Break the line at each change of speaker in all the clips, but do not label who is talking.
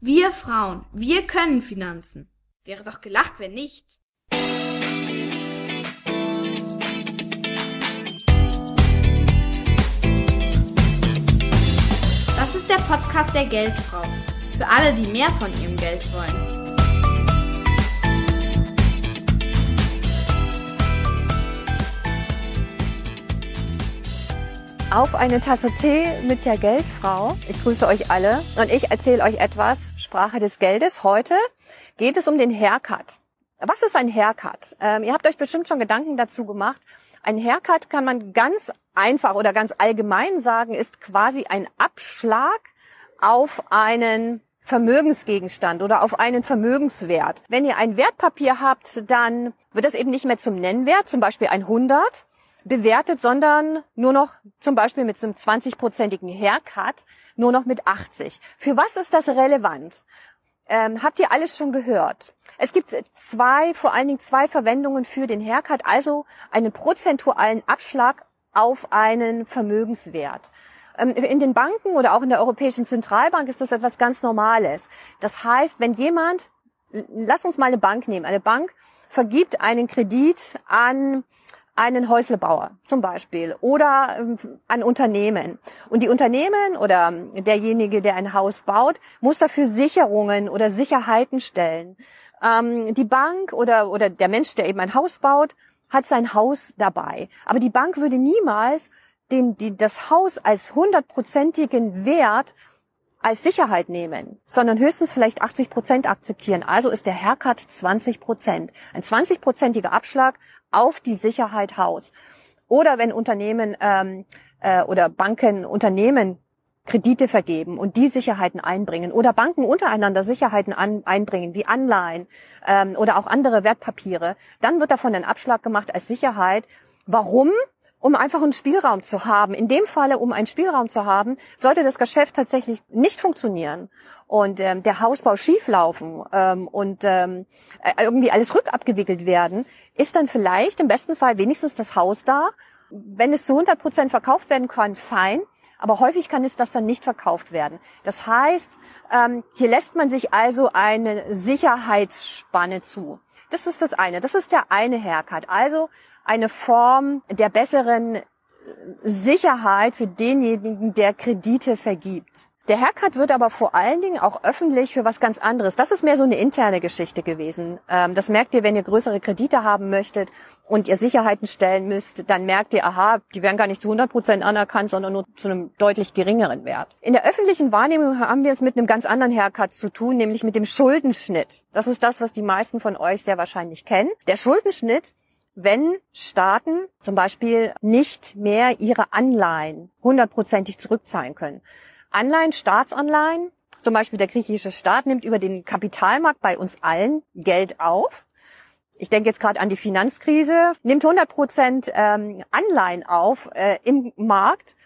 Wir Frauen, wir können Finanzen. Wäre doch gelacht, wenn nicht. Das ist der Podcast der Geldfrau. Für alle, die mehr von ihrem Geld wollen.
Auf eine Tasse Tee mit der Geldfrau. Ich grüße euch alle und ich erzähle euch etwas Sprache des Geldes. Heute geht es um den Haircut. Was ist ein Haircut? Ähm, ihr habt euch bestimmt schon Gedanken dazu gemacht. Ein Haircut kann man ganz einfach oder ganz allgemein sagen, ist quasi ein Abschlag auf einen Vermögensgegenstand oder auf einen Vermögenswert. Wenn ihr ein Wertpapier habt, dann wird das eben nicht mehr zum Nennwert, zum Beispiel ein 100, bewertet, sondern nur noch zum Beispiel mit einem 20-prozentigen Haircut nur noch mit 80. Für was ist das relevant? Ähm, habt ihr alles schon gehört? Es gibt zwei, vor allen Dingen zwei Verwendungen für den Haircut, also einen prozentualen Abschlag auf einen Vermögenswert. Ähm, in den Banken oder auch in der Europäischen Zentralbank ist das etwas ganz Normales. Das heißt, wenn jemand, lass uns mal eine Bank nehmen, eine Bank vergibt einen Kredit an einen Häuslebauer zum Beispiel oder ähm, ein Unternehmen. Und die Unternehmen oder derjenige, der ein Haus baut, muss dafür Sicherungen oder Sicherheiten stellen. Ähm, die Bank oder, oder der Mensch, der eben ein Haus baut, hat sein Haus dabei. Aber die Bank würde niemals den, die, das Haus als hundertprozentigen Wert als Sicherheit nehmen, sondern höchstens vielleicht 80 Prozent akzeptieren. Also ist der Haircut 20 Prozent. Ein 20-prozentiger Abschlag auf die Sicherheit Haus. Oder wenn Unternehmen ähm, äh, oder Banken Unternehmen Kredite vergeben und die Sicherheiten einbringen oder Banken untereinander Sicherheiten an, einbringen, wie Anleihen ähm, oder auch andere Wertpapiere, dann wird davon ein Abschlag gemacht als Sicherheit. Warum? Um einfach einen Spielraum zu haben. In dem Falle, um einen Spielraum zu haben, sollte das Geschäft tatsächlich nicht funktionieren und ähm, der Hausbau schieflaufen ähm, und ähm, äh, irgendwie alles rückabgewickelt werden, ist dann vielleicht im besten Fall wenigstens das Haus da. Wenn es zu 100 Prozent verkauft werden kann, fein. Aber häufig kann es das dann nicht verkauft werden. Das heißt, ähm, hier lässt man sich also eine Sicherheitsspanne zu. Das ist das eine. Das ist der eine Haircut. Also eine Form der besseren Sicherheit für denjenigen, der Kredite vergibt. Der Haircut wird aber vor allen Dingen auch öffentlich für was ganz anderes. Das ist mehr so eine interne Geschichte gewesen. Ähm, das merkt ihr, wenn ihr größere Kredite haben möchtet und ihr Sicherheiten stellen müsst, dann merkt ihr, aha, die werden gar nicht zu 100 Prozent anerkannt, sondern nur zu einem deutlich geringeren Wert. In der öffentlichen Wahrnehmung haben wir es mit einem ganz anderen Haircut zu tun, nämlich mit dem Schuldenschnitt. Das ist das, was die meisten von euch sehr wahrscheinlich kennen. Der Schuldenschnitt wenn Staaten zum Beispiel nicht mehr ihre Anleihen hundertprozentig zurückzahlen können. Anleihen, Staatsanleihen, zum Beispiel der griechische Staat nimmt über den Kapitalmarkt bei uns allen Geld auf. Ich denke jetzt gerade an die Finanzkrise, nimmt 100 Prozent ähm, Anleihen auf äh, im Markt.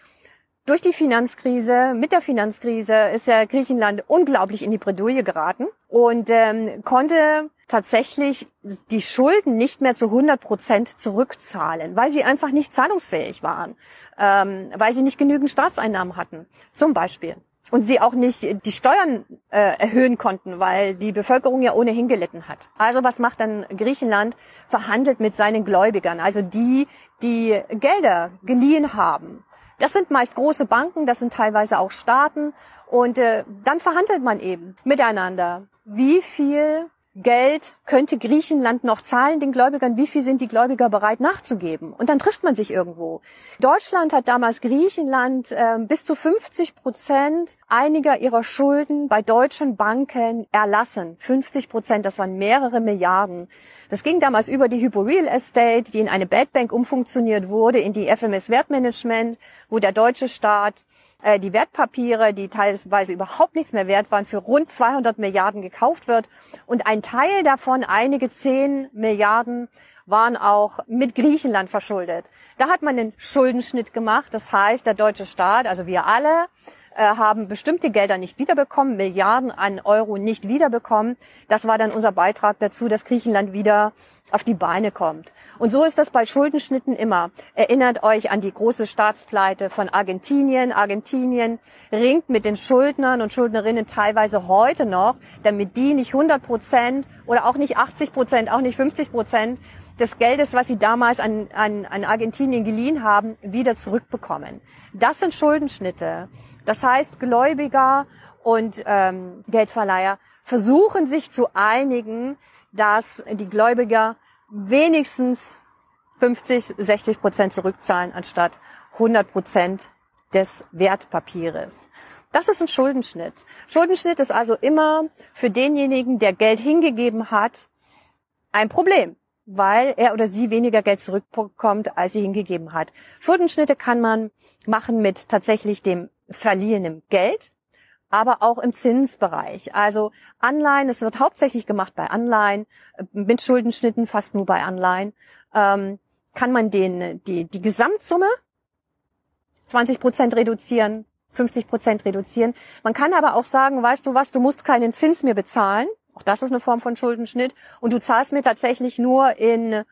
Durch die Finanzkrise, mit der Finanzkrise ist ja Griechenland unglaublich in die Bredouille geraten und ähm, konnte tatsächlich die Schulden nicht mehr zu 100 Prozent zurückzahlen, weil sie einfach nicht zahlungsfähig waren, ähm, weil sie nicht genügend Staatseinnahmen hatten, zum Beispiel. Und sie auch nicht die Steuern äh, erhöhen konnten, weil die Bevölkerung ja ohnehin gelitten hat. Also was macht dann Griechenland? Verhandelt mit seinen Gläubigern, also die, die Gelder geliehen haben. Das sind meist große Banken, das sind teilweise auch Staaten. Und äh, dann verhandelt man eben miteinander, wie viel Geld könnte Griechenland noch zahlen den Gläubigern, wie viel sind die Gläubiger bereit nachzugeben? Und dann trifft man sich irgendwo. Deutschland hat damals Griechenland äh, bis zu 50 Prozent einiger ihrer Schulden bei deutschen Banken erlassen. 50 Prozent, das waren mehrere Milliarden. Das ging damals über die Hypo Real Estate, die in eine Bad Bank umfunktioniert wurde, in die FMS Wertmanagement, wo der deutsche Staat äh, die Wertpapiere, die teilweise überhaupt nichts mehr wert waren, für rund 200 Milliarden gekauft wird und ein Teil davon, einige 10 Milliarden, waren auch mit Griechenland verschuldet. Da hat man den Schuldenschnitt gemacht. Das heißt, der deutsche Staat, also wir alle, haben bestimmte Gelder nicht wiederbekommen, Milliarden an Euro nicht wiederbekommen. Das war dann unser Beitrag dazu, dass Griechenland wieder auf die Beine kommt. Und so ist das bei Schuldenschnitten immer. Erinnert euch an die große Staatspleite von Argentinien. Argentinien ringt mit den Schuldnern und Schuldnerinnen teilweise heute noch, damit die nicht 100 Prozent oder auch nicht 80 Prozent, auch nicht 50 Prozent des Geldes, was sie damals an, an, an Argentinien geliehen haben, wieder zurückbekommen. Das sind Schuldenschnitte. Das heißt, Gläubiger und ähm, Geldverleiher versuchen sich zu einigen, dass die Gläubiger wenigstens 50, 60 Prozent zurückzahlen anstatt 100 Prozent des Wertpapieres. Das ist ein Schuldenschnitt. Schuldenschnitt ist also immer für denjenigen, der Geld hingegeben hat, ein Problem weil er oder sie weniger Geld zurückbekommt, als sie hingegeben hat. Schuldenschnitte kann man machen mit tatsächlich dem verliehenen Geld, aber auch im Zinsbereich. Also Anleihen, es wird hauptsächlich gemacht bei Anleihen, mit Schuldenschnitten fast nur bei Anleihen, ähm, kann man den, die, die Gesamtsumme 20 Prozent reduzieren, 50 Prozent reduzieren. Man kann aber auch sagen, weißt du was, du musst keinen Zins mehr bezahlen, auch das ist eine Form von Schuldenschnitt. Und du zahlst mir tatsächlich nur in,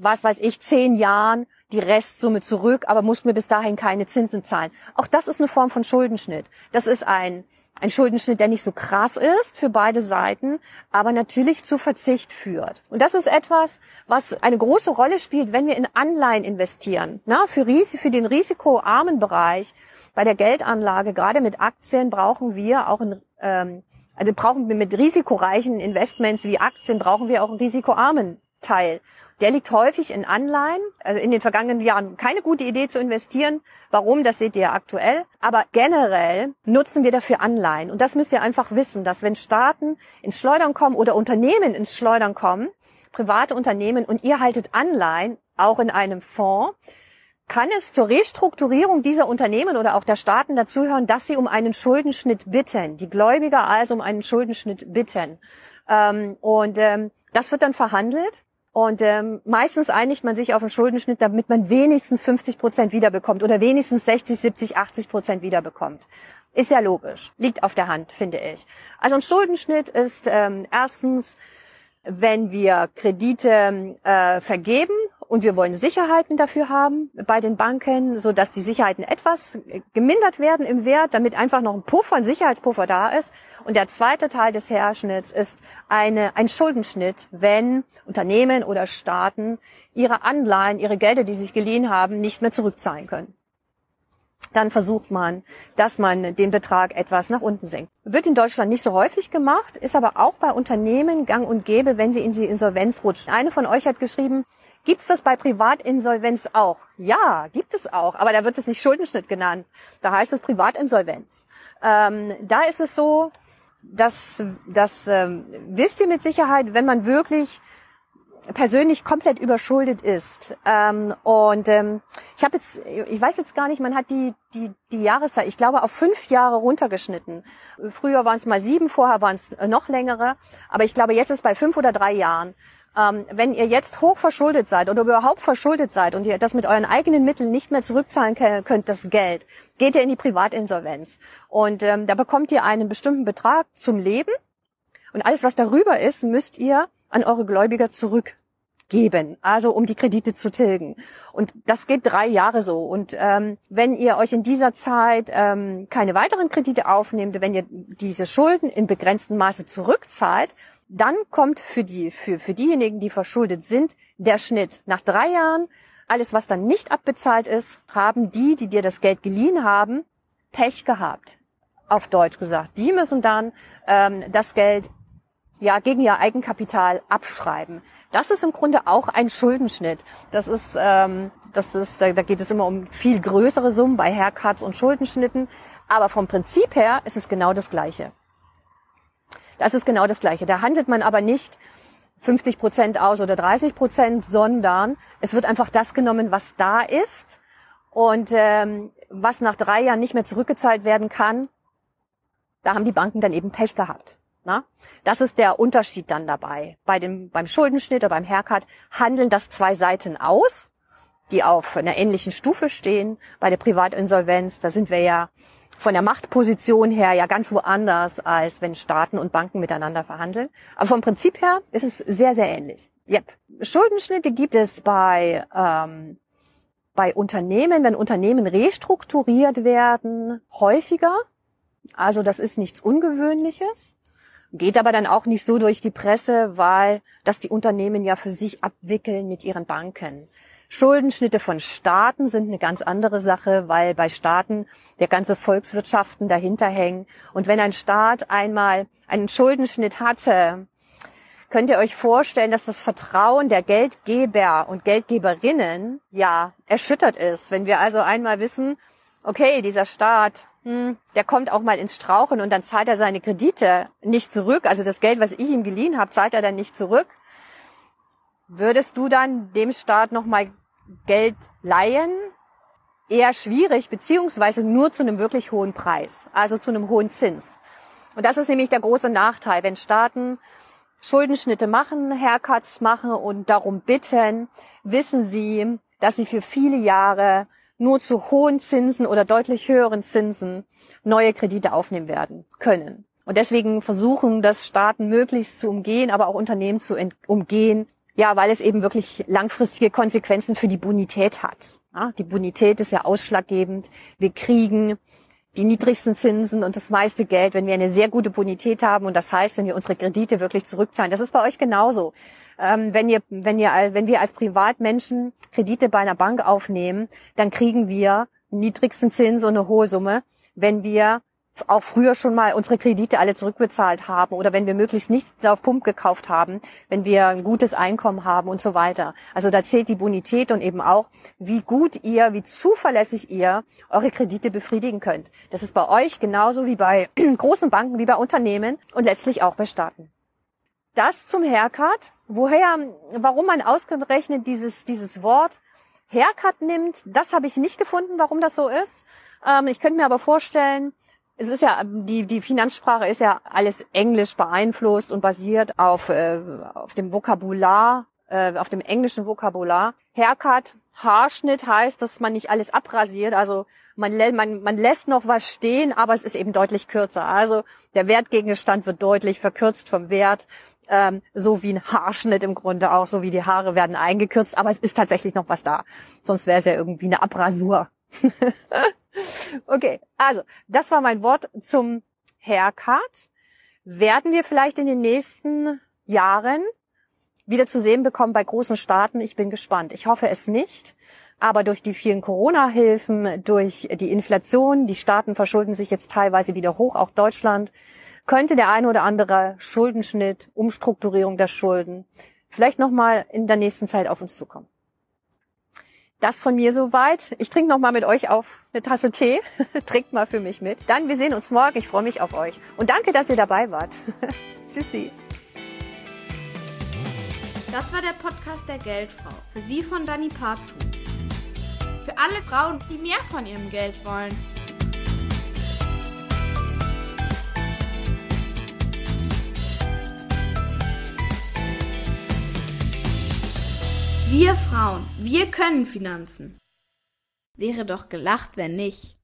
was weiß ich, zehn Jahren die Restsumme zurück, aber musst mir bis dahin keine Zinsen zahlen. Auch das ist eine Form von Schuldenschnitt. Das ist ein, ein Schuldenschnitt, der nicht so krass ist für beide Seiten, aber natürlich zu Verzicht führt. Und das ist etwas, was eine große Rolle spielt, wenn wir in Anleihen investieren. Na, für, für den risikoarmen Bereich bei der Geldanlage, gerade mit Aktien, brauchen wir auch ein ähm, also brauchen wir mit risikoreichen Investments wie Aktien, brauchen wir auch einen risikoarmen Teil. Der liegt häufig in Anleihen. Also in den vergangenen Jahren keine gute Idee zu investieren. Warum? Das seht ihr aktuell. Aber generell nutzen wir dafür Anleihen. Und das müsst ihr einfach wissen, dass wenn Staaten ins Schleudern kommen oder Unternehmen ins Schleudern kommen, private Unternehmen und ihr haltet Anleihen, auch in einem Fonds, kann es zur Restrukturierung dieser Unternehmen oder auch der Staaten dazuhören, dass sie um einen Schuldenschnitt bitten, die Gläubiger also um einen Schuldenschnitt bitten. Ähm, und ähm, das wird dann verhandelt. Und ähm, meistens einigt man sich auf einen Schuldenschnitt, damit man wenigstens 50 Prozent wiederbekommt oder wenigstens 60, 70, 80 Prozent wiederbekommt. Ist ja logisch, liegt auf der Hand, finde ich. Also ein Schuldenschnitt ist ähm, erstens, wenn wir Kredite äh, vergeben und wir wollen Sicherheiten dafür haben bei den Banken, so dass die Sicherheiten etwas gemindert werden im Wert, damit einfach noch ein Puffer, ein Sicherheitspuffer da ist. Und der zweite Teil des Herschnitts ist eine, ein Schuldenschnitt, wenn Unternehmen oder Staaten ihre Anleihen, ihre Gelder, die sie sich geliehen haben, nicht mehr zurückzahlen können dann versucht man, dass man den Betrag etwas nach unten senkt. Wird in Deutschland nicht so häufig gemacht, ist aber auch bei Unternehmen gang und gäbe, wenn sie in die Insolvenz rutschen. Eine von euch hat geschrieben, gibt's das bei Privatinsolvenz auch? Ja, gibt es auch, aber da wird es nicht Schuldenschnitt genannt. Da heißt es Privatinsolvenz. Ähm, da ist es so, dass, dass ähm, wisst ihr mit Sicherheit, wenn man wirklich persönlich komplett überschuldet ist. Ähm, und ähm, ich habe jetzt, ich weiß jetzt gar nicht, man hat die, die, die Jahreszeit, ich glaube, auf fünf Jahre runtergeschnitten. Früher waren es mal sieben, vorher waren es noch längere. Aber ich glaube, jetzt ist bei fünf oder drei Jahren. Ähm, wenn ihr jetzt hoch verschuldet seid oder überhaupt verschuldet seid und ihr das mit euren eigenen Mitteln nicht mehr zurückzahlen könnt, das Geld, geht ihr in die Privatinsolvenz. Und ähm, da bekommt ihr einen bestimmten Betrag zum Leben. Und alles, was darüber ist, müsst ihr an eure Gläubiger zurückgeben, also um die Kredite zu tilgen. Und das geht drei Jahre so. Und ähm, wenn ihr euch in dieser Zeit ähm, keine weiteren Kredite aufnehmt, wenn ihr diese Schulden in begrenztem Maße zurückzahlt, dann kommt für die für, für diejenigen, die verschuldet sind, der Schnitt. Nach drei Jahren, alles was dann nicht abbezahlt ist, haben die, die dir das Geld geliehen haben, Pech gehabt. Auf Deutsch gesagt. Die müssen dann ähm, das Geld ja, gegen ihr Eigenkapital abschreiben. Das ist im Grunde auch ein Schuldenschnitt. Das ist, ähm, das ist, da, da geht es immer um viel größere Summen bei Haircuts und Schuldenschnitten. Aber vom Prinzip her ist es genau das Gleiche. Das ist genau das Gleiche. Da handelt man aber nicht 50 Prozent aus oder 30 Prozent, sondern es wird einfach das genommen, was da ist und ähm, was nach drei Jahren nicht mehr zurückgezahlt werden kann. Da haben die Banken dann eben Pech gehabt. Na? Das ist der Unterschied dann dabei. Bei dem, beim Schuldenschnitt oder beim Haircut handeln das zwei Seiten aus, die auf einer ähnlichen Stufe stehen. Bei der Privatinsolvenz, da sind wir ja von der Machtposition her ja ganz woanders, als wenn Staaten und Banken miteinander verhandeln. Aber vom Prinzip her ist es sehr, sehr ähnlich. Yep. Schuldenschnitte gibt es bei, ähm, bei Unternehmen, wenn Unternehmen restrukturiert werden, häufiger. Also das ist nichts Ungewöhnliches. Geht aber dann auch nicht so durch die Presse, weil das die Unternehmen ja für sich abwickeln mit ihren Banken. Schuldenschnitte von Staaten sind eine ganz andere Sache, weil bei Staaten der ganze Volkswirtschaften dahinter hängen. Und wenn ein Staat einmal einen Schuldenschnitt hatte, könnt ihr euch vorstellen, dass das Vertrauen der Geldgeber und Geldgeberinnen ja erschüttert ist. Wenn wir also einmal wissen, okay, dieser Staat, hm, der kommt auch mal ins Strauchen und dann zahlt er seine Kredite nicht zurück. Also das Geld, was ich ihm geliehen habe, zahlt er dann nicht zurück. Würdest du dann dem Staat nochmal Geld leihen, eher schwierig, beziehungsweise nur zu einem wirklich hohen Preis, also zu einem hohen Zins. Und das ist nämlich der große Nachteil, wenn Staaten Schuldenschnitte machen, Haircuts machen und darum bitten, wissen sie, dass sie für viele Jahre nur zu hohen Zinsen oder deutlich höheren Zinsen neue Kredite aufnehmen werden können. Und deswegen versuchen das Staaten möglichst zu umgehen, aber auch Unternehmen zu umgehen, ja, weil es eben wirklich langfristige Konsequenzen für die Bonität hat. Ja, die Bonität ist ja ausschlaggebend. Wir kriegen die niedrigsten Zinsen und das meiste Geld, wenn wir eine sehr gute Bonität haben. Und das heißt, wenn wir unsere Kredite wirklich zurückzahlen. Das ist bei euch genauso. Ähm, wenn, ihr, wenn, ihr, wenn wir als Privatmenschen Kredite bei einer Bank aufnehmen, dann kriegen wir niedrigsten Zins und eine hohe Summe. Wenn wir auch früher schon mal unsere Kredite alle zurückbezahlt haben oder wenn wir möglichst nichts auf Pump gekauft haben, wenn wir ein gutes Einkommen haben und so weiter. Also da zählt die Bonität und eben auch, wie gut ihr, wie zuverlässig ihr eure Kredite befriedigen könnt. Das ist bei euch genauso wie bei großen Banken, wie bei Unternehmen und letztlich auch bei Staaten. Das zum Haircut. Woher, warum man ausgerechnet dieses, dieses Wort Haircut nimmt, das habe ich nicht gefunden, warum das so ist. Ähm, ich könnte mir aber vorstellen, es ist ja, die, die Finanzsprache ist ja alles englisch beeinflusst und basiert auf, äh, auf dem Vokabular, äh, auf dem englischen Vokabular. Haircut, Haarschnitt heißt, dass man nicht alles abrasiert, also man, man, man lässt noch was stehen, aber es ist eben deutlich kürzer. Also der Wertgegenstand wird deutlich verkürzt vom Wert, ähm, so wie ein Haarschnitt im Grunde auch, so wie die Haare werden eingekürzt, aber es ist tatsächlich noch was da. Sonst wäre es ja irgendwie eine Abrasur. okay, also das war mein Wort zum Haircut. Werden wir vielleicht in den nächsten Jahren wieder zu sehen bekommen bei großen Staaten? Ich bin gespannt. Ich hoffe es nicht. Aber durch die vielen Corona-Hilfen, durch die Inflation, die Staaten verschulden sich jetzt teilweise wieder hoch, auch Deutschland, könnte der eine oder andere Schuldenschnitt, Umstrukturierung der Schulden vielleicht nochmal in der nächsten Zeit auf uns zukommen. Das von mir soweit. Ich trinke noch mal mit euch auf eine Tasse Tee. Trinkt mal für mich mit. Dann, wir sehen uns morgen. Ich freue mich auf euch. Und danke, dass ihr dabei wart. Tschüssi.
Das war der Podcast der Geldfrau. Für Sie von Dani Parzu. Für alle Frauen, die mehr von ihrem Geld wollen. Wir Frauen, wir können Finanzen. Wäre doch gelacht, wenn nicht.